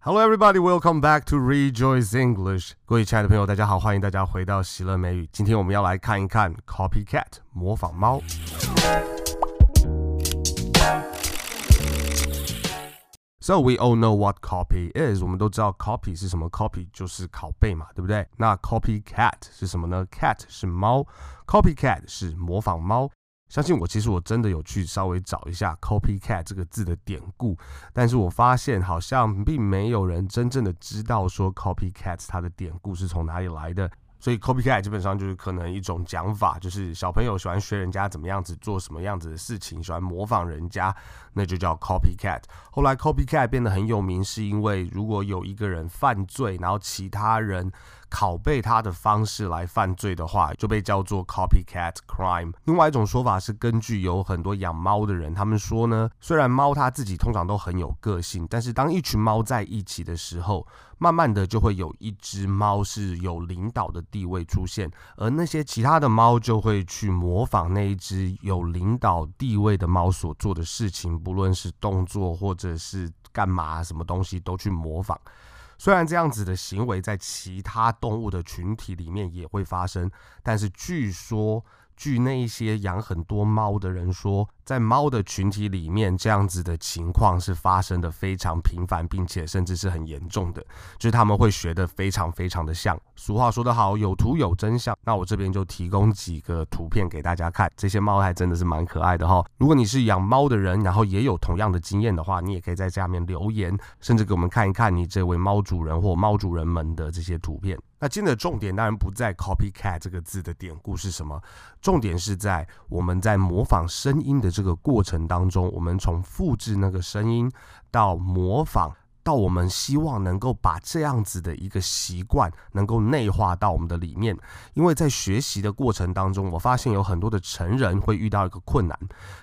Hello, everybody. Welcome back to Rejoice English. 各位亲爱的朋友，大家好，欢迎大家回到喜乐美语。今天我们要来看一看 copycat 模仿猫。So we all know what copy is. 我们都知道 copy 是什么，copy 就是拷贝嘛，对不对？那 copycat 是什么呢？cat 是猫，copycat 是模仿猫。 相信我，其实我真的有去稍微找一下 copycat 这个字的典故，但是我发现好像并没有人真正的知道说 copycat 它的典故是从哪里来的。所以 copycat 基本上就是可能一种讲法，就是小朋友喜欢学人家怎么样子做什么样子的事情，喜欢模仿人家，那就叫 copycat。后来 copycat 变得很有名，是因为如果有一个人犯罪，然后其他人拷贝他的方式来犯罪的话，就被叫做 copycat crime。另外一种说法是根据有很多养猫的人，他们说呢，虽然猫它自己通常都很有个性，但是当一群猫在一起的时候，慢慢的就会有一只猫是有领导的地位出现，而那些其他的猫就会去模仿那一只有领导地位的猫所做的事情，不论是动作或者是干嘛，什么东西都去模仿。虽然这样子的行为在其他动物的群体里面也会发生，但是据说，据那一些养很多猫的人说，在猫的群体里面，这样子的情况是发生的非常频繁，并且甚至是很严重的，就是他们会学得非常非常的像。俗话说得好，有图有真相。那我这边就提供几个图片给大家看，这些猫还真的是蛮可爱的哈。如果你是养猫的人，然后也有同样的经验的话，你也可以在下面留言，甚至给我们看一看你这位猫主人或猫主人们的这些图片。那今天的重点当然不在 copycat 这个字的典故是什么，重点是在我们在模仿声音的。这个过程当中，我们从复制那个声音到模仿。到我们希望能够把这样子的一个习惯能够内化到我们的里面，因为在学习的过程当中，我发现有很多的成人会遇到一个困难，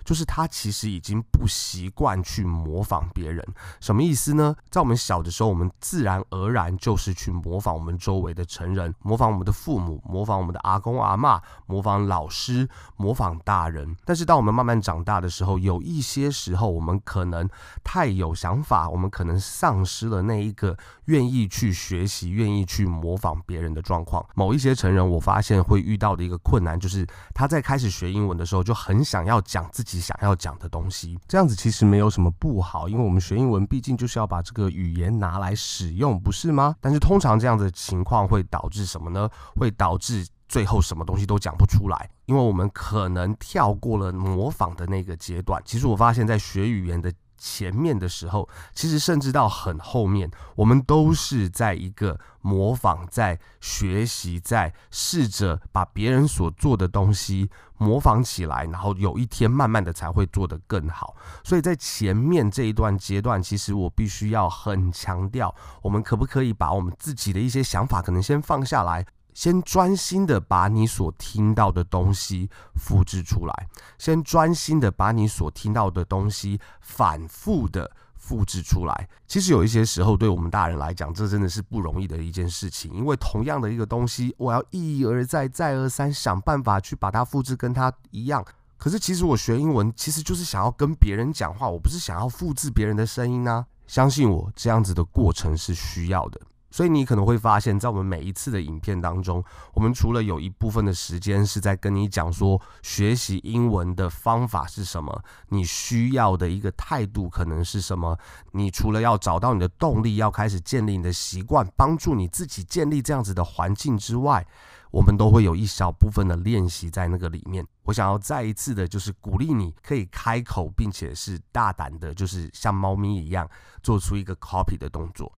就是他其实已经不习惯去模仿别人。什么意思呢？在我们小的时候，我们自然而然就是去模仿我们周围的成人，模仿我们的父母，模仿我们的阿公阿嬷，模仿老师，模仿大人。但是当我们慢慢长大的时候，有一些时候我们可能太有想法，我们可能丧。丧失了那一个愿意去学习、愿意去模仿别人的状况。某一些成人，我发现会遇到的一个困难，就是他在开始学英文的时候，就很想要讲自己想要讲的东西。这样子其实没有什么不好，因为我们学英文毕竟就是要把这个语言拿来使用，不是吗？但是通常这样的情况会导致什么呢？会导致最后什么东西都讲不出来，因为我们可能跳过了模仿的那个阶段。其实我发现，在学语言的前面的时候，其实甚至到很后面，我们都是在一个模仿、在学习、在试着把别人所做的东西模仿起来，然后有一天慢慢的才会做得更好。所以在前面这一段阶段，其实我必须要很强调，我们可不可以把我们自己的一些想法可能先放下来。先专心的把你所听到的东西复制出来，先专心的把你所听到的东西反复的复制出来。其实有一些时候，对我们大人来讲，这真的是不容易的一件事情。因为同样的一个东西，我要一而再、再而三想办法去把它复制跟它一样。可是，其实我学英文其实就是想要跟别人讲话，我不是想要复制别人的声音啊。相信我，这样子的过程是需要的。所以你可能会发现，在我们每一次的影片当中，我们除了有一部分的时间是在跟你讲说学习英文的方法是什么，你需要的一个态度可能是什么，你除了要找到你的动力，要开始建立你的习惯，帮助你自己建立这样子的环境之外，我们都会有一小部分的练习在那个里面。我想要再一次的，就是鼓励你可以开口，并且是大胆的，就是像猫咪一样做出一个 copy 的动作。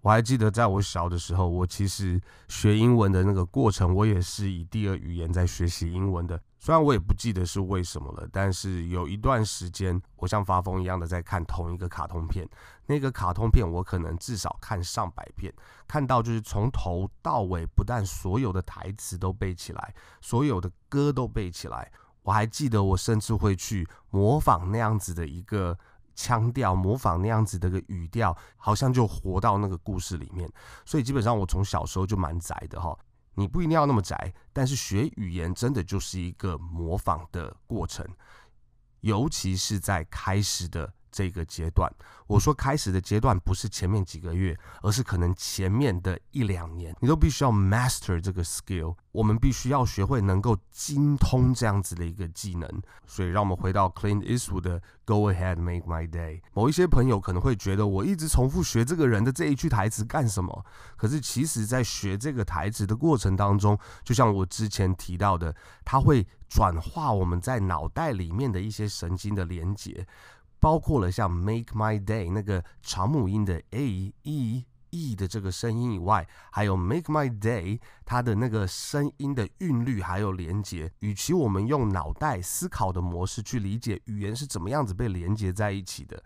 我还记得，在我小的时候，我其实学英文的那个过程，我也是以第二语言在学习英文的。虽然我也不记得是为什么了，但是有一段时间，我像发疯一样的在看同一个卡通片。那个卡通片我可能至少看上百遍，看到就是从头到尾，不但所有的台词都背起来，所有的歌都背起来。我还记得，我甚至会去模仿那样子的一个。腔调模仿那样子的个语调，好像就活到那个故事里面。所以基本上我从小时候就蛮宅的哈。你不一定要那么宅，但是学语言真的就是一个模仿的过程，尤其是在开始的这个阶段，我说开始的阶段不是前面几个月，而是可能前面的一两年，你都必须要 master 这个 skill。我们必须要学会能够精通这样子的一个技能。所以，让我们回到 Clint Eastwood 的 Go ahead, make my day。某一些朋友可能会觉得，我一直重复学这个人的这一句台词干什么？可是，其实在学这个台词的过程当中，就像我之前提到的，它会转化我们在脑袋里面的一些神经的连接。包括了像 Make My Day 那个长母音的 a e e 的这个声音以外，还有 Make My Day 它的那个声音的韵律还有连接。与其我们用脑袋思考的模式去理解语言是怎么样子被连接在一起的，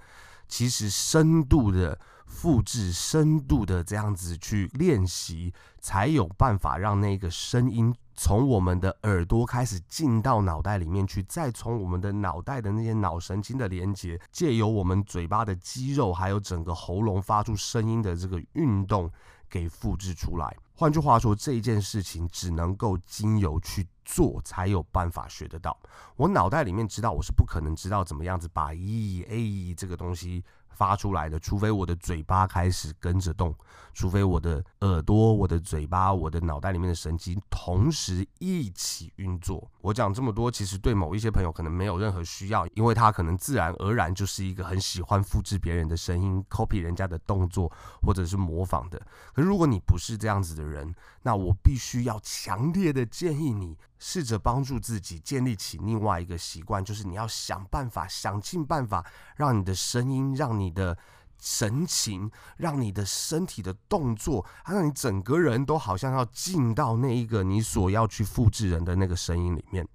其实深度的复制、深度的这样子去练习，才有办法让那个声音。从我们的耳朵开始进到脑袋里面去，再从我们的脑袋的那些脑神经的连接，借由我们嘴巴的肌肉，还有整个喉咙发出声音的这个运动，给复制出来。换句话说，这件事情只能够经由去做，才有办法学得到。我脑袋里面知道，我是不可能知道怎么样子把 e a 这个东西。发出来的，除非我的嘴巴开始跟着动，除非我的耳朵、我的嘴巴、我的脑袋里面的神经同时一起运作。我讲这么多，其实对某一些朋友可能没有任何需要，因为他可能自然而然就是一个很喜欢复制别人的声音、copy 人家的动作，或者是模仿的。可是如果你不是这样子的人，那我必须要强烈的建议你。试着帮助自己建立起另外一个习惯，就是你要想办法，想尽办法，让你的声音、让你的神情、让你的身体的动作，让你整个人都好像要进到那一个你所要去复制人的那个声音里面。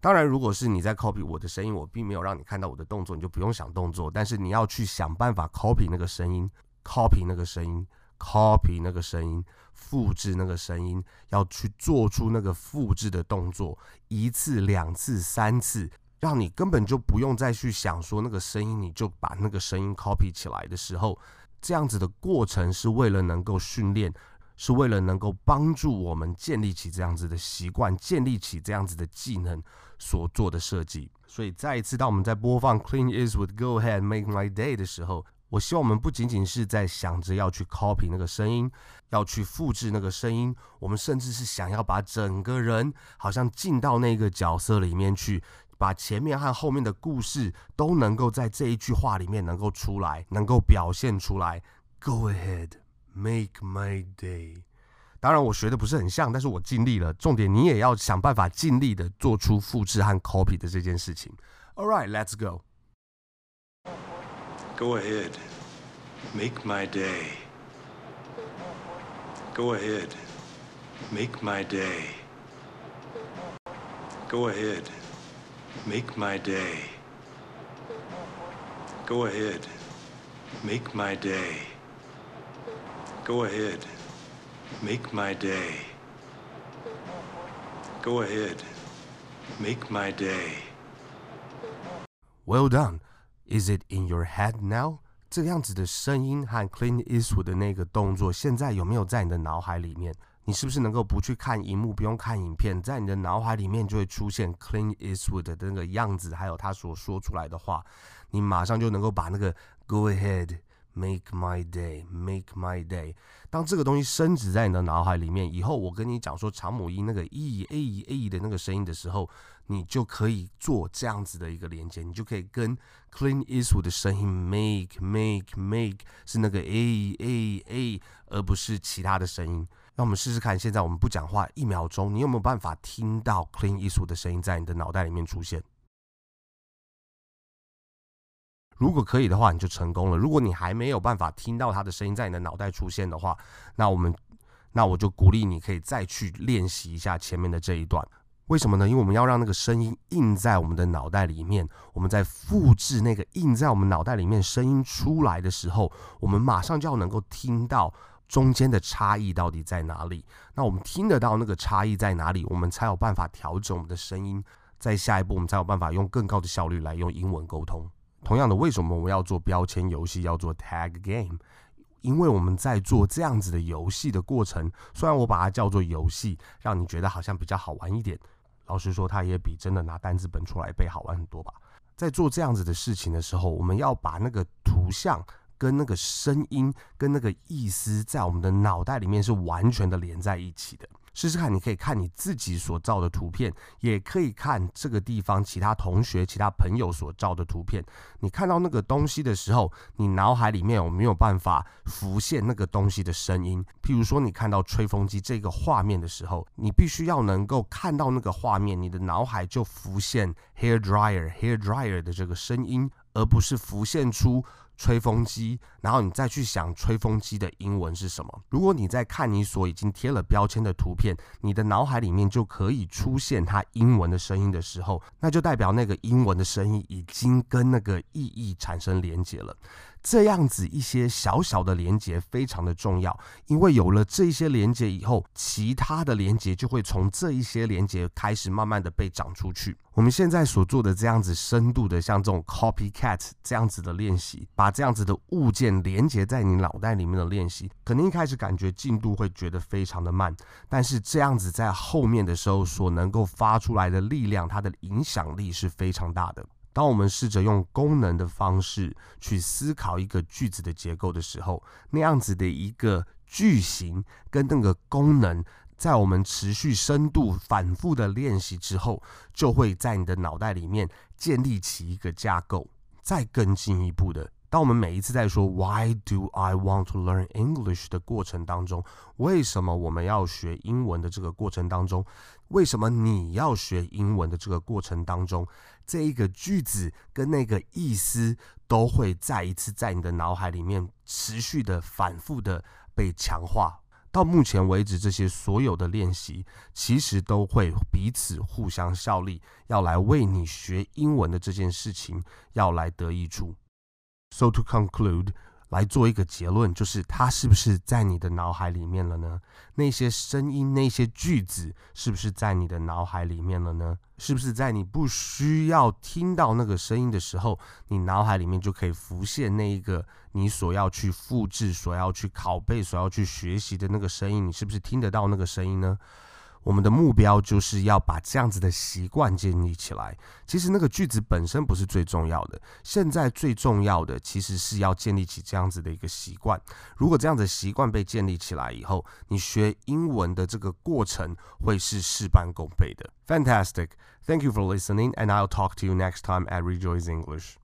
当然，如果是你在 copy 我的声音，我并没有让你看到我的动作，你就不用想动作。但是你要去想办法 copy 那个声音，copy 那个声音，copy 那个声音。复制那个声音，要去做出那个复制的动作，一次、两次、三次，让你根本就不用再去想说那个声音，你就把那个声音 copy 起来的时候，这样子的过程是为了能够训练，是为了能够帮助我们建立起这样子的习惯，建立起这样子的技能所做的设计。所以再一次，当我们在播放 Clint Eastwood Go Ahead Make My Day 的时候，我希望我们不仅仅是在想着要去 copy 那个声音，要去复制那个声音，我们甚至是想要把整个人好像进到那个角色里面去，把前面和后面的故事都能够在这一句话里面能够出来，能够表现出来。Go ahead, make my day。当然我学的不是很像，但是我尽力了。重点你也要想办法尽力的做出复制和 copy 的这件事情。All right, let's go. Go ahead, make my day. Go ahead, make my day. Go ahead, make my day. Go ahead, make my day. Go ahead, make my day. Go ahead, make my day. Well done. Is it in your head now？这个样子的声音和 Clean Eastwood 的那个动作，现在有没有在你的脑海里面？你是不是能够不去看荧幕，不用看影片，在你的脑海里面就会出现 Clean Eastwood 的那个样子，还有他所说出来的话，你马上就能够把那个 Go ahead。Make my day, make my day。当这个东西深植在你的脑海里面以后，我跟你讲说长母音那个 e a e a 的那个声音的时候，你就可以做这样子的一个连接，你就可以跟 Clint Eastwood 的声音 make make make 是那个 a a a，而不是其他的声音。那我们试试看，现在我们不讲话一秒钟，你有没有办法听到 Clint Eastwood 的声音在你的脑袋里面出现？如果可以的话，你就成功了。如果你还没有办法听到他的声音在你的脑袋出现的话，那我们，那我就鼓励你可以再去练习一下前面的这一段。为什么呢？因为我们要让那个声音印在我们的脑袋里面。我们在复制那个印在我们脑袋里面声音出来的时候，我们马上就要能够听到中间的差异到底在哪里。那我们听得到那个差异在哪里，我们才有办法调整我们的声音。在下一步，我们才有办法用更高的效率来用英文沟通。同样的，为什么我要做标签游戏，要做 tag game？因为我们在做这样子的游戏的过程，虽然我把它叫做游戏，让你觉得好像比较好玩一点。老实说，它也比真的拿单字本出来背好玩很多吧。在做这样子的事情的时候，我们要把那个图像跟那个声音跟那个意思，在我们的脑袋里面是完全的连在一起的。试试看，你可以看你自己所照的图片，也可以看这个地方其他同学、其他朋友所照的图片。你看到那个东西的时候，你脑海里面有没有办法浮现那个东西的声音？譬如说，你看到吹风机这个画面的时候，你必须要能够看到那个画面，你的脑海就浮现 hair dryer、hair dryer 的这个声音，而不是浮现出。吹风机，然后你再去想吹风机的英文是什么？如果你在看你所已经贴了标签的图片，你的脑海里面就可以出现它英文的声音的时候，那就代表那个英文的声音已经跟那个意义产生连结了。这样子一些小小的连结非常的重要，因为有了这些连结以后，其他的连结就会从这一些连结开始慢慢的被长出去。我们现在所做的这样子深度的像这种 copycat 这样子的练习，把这样子的物件连接在你脑袋里面的练习，可能一开始感觉进度会觉得非常的慢，但是这样子在后面的时候所能够发出来的力量，它的影响力是非常大的。当我们试着用功能的方式去思考一个句子的结构的时候，那样子的一个句型跟那个功能，在我们持续深度反复的练习之后，就会在你的脑袋里面建立起一个架构。再更进一步的，当我们每一次在说 “Why do I want to learn English” 的过程当中，为什么我们要学英文的这个过程当中，为什么你要学英文的这个过程当中，这一个句子跟那个意思都会再一次在你的脑海里面持续的反复的被强化。到目前为止，这些所有的练习其实都会彼此互相效力，要来为你学英文的这件事情要来得益处。So to conclude. 来做一个结论，就是它是不是在你的脑海里面了呢？那些声音、那些句子，是不是在你的脑海里面了呢？是不是在你不需要听到那个声音的时候，你脑海里面就可以浮现那一个你所要去复制、所要去拷贝、所要去学习的那个声音？你是不是听得到那个声音呢？我们的目标就是要把这样子的习惯建立起来。其实那个句子本身不是最重要的，现在最重要的其实是要建立起这样子的一个习惯。如果这样子的习惯被建立起来以后，你学英文的这个过程会是事半功倍的。Fantastic! Thank you for listening, and I'll talk to you next time at Rejoice English.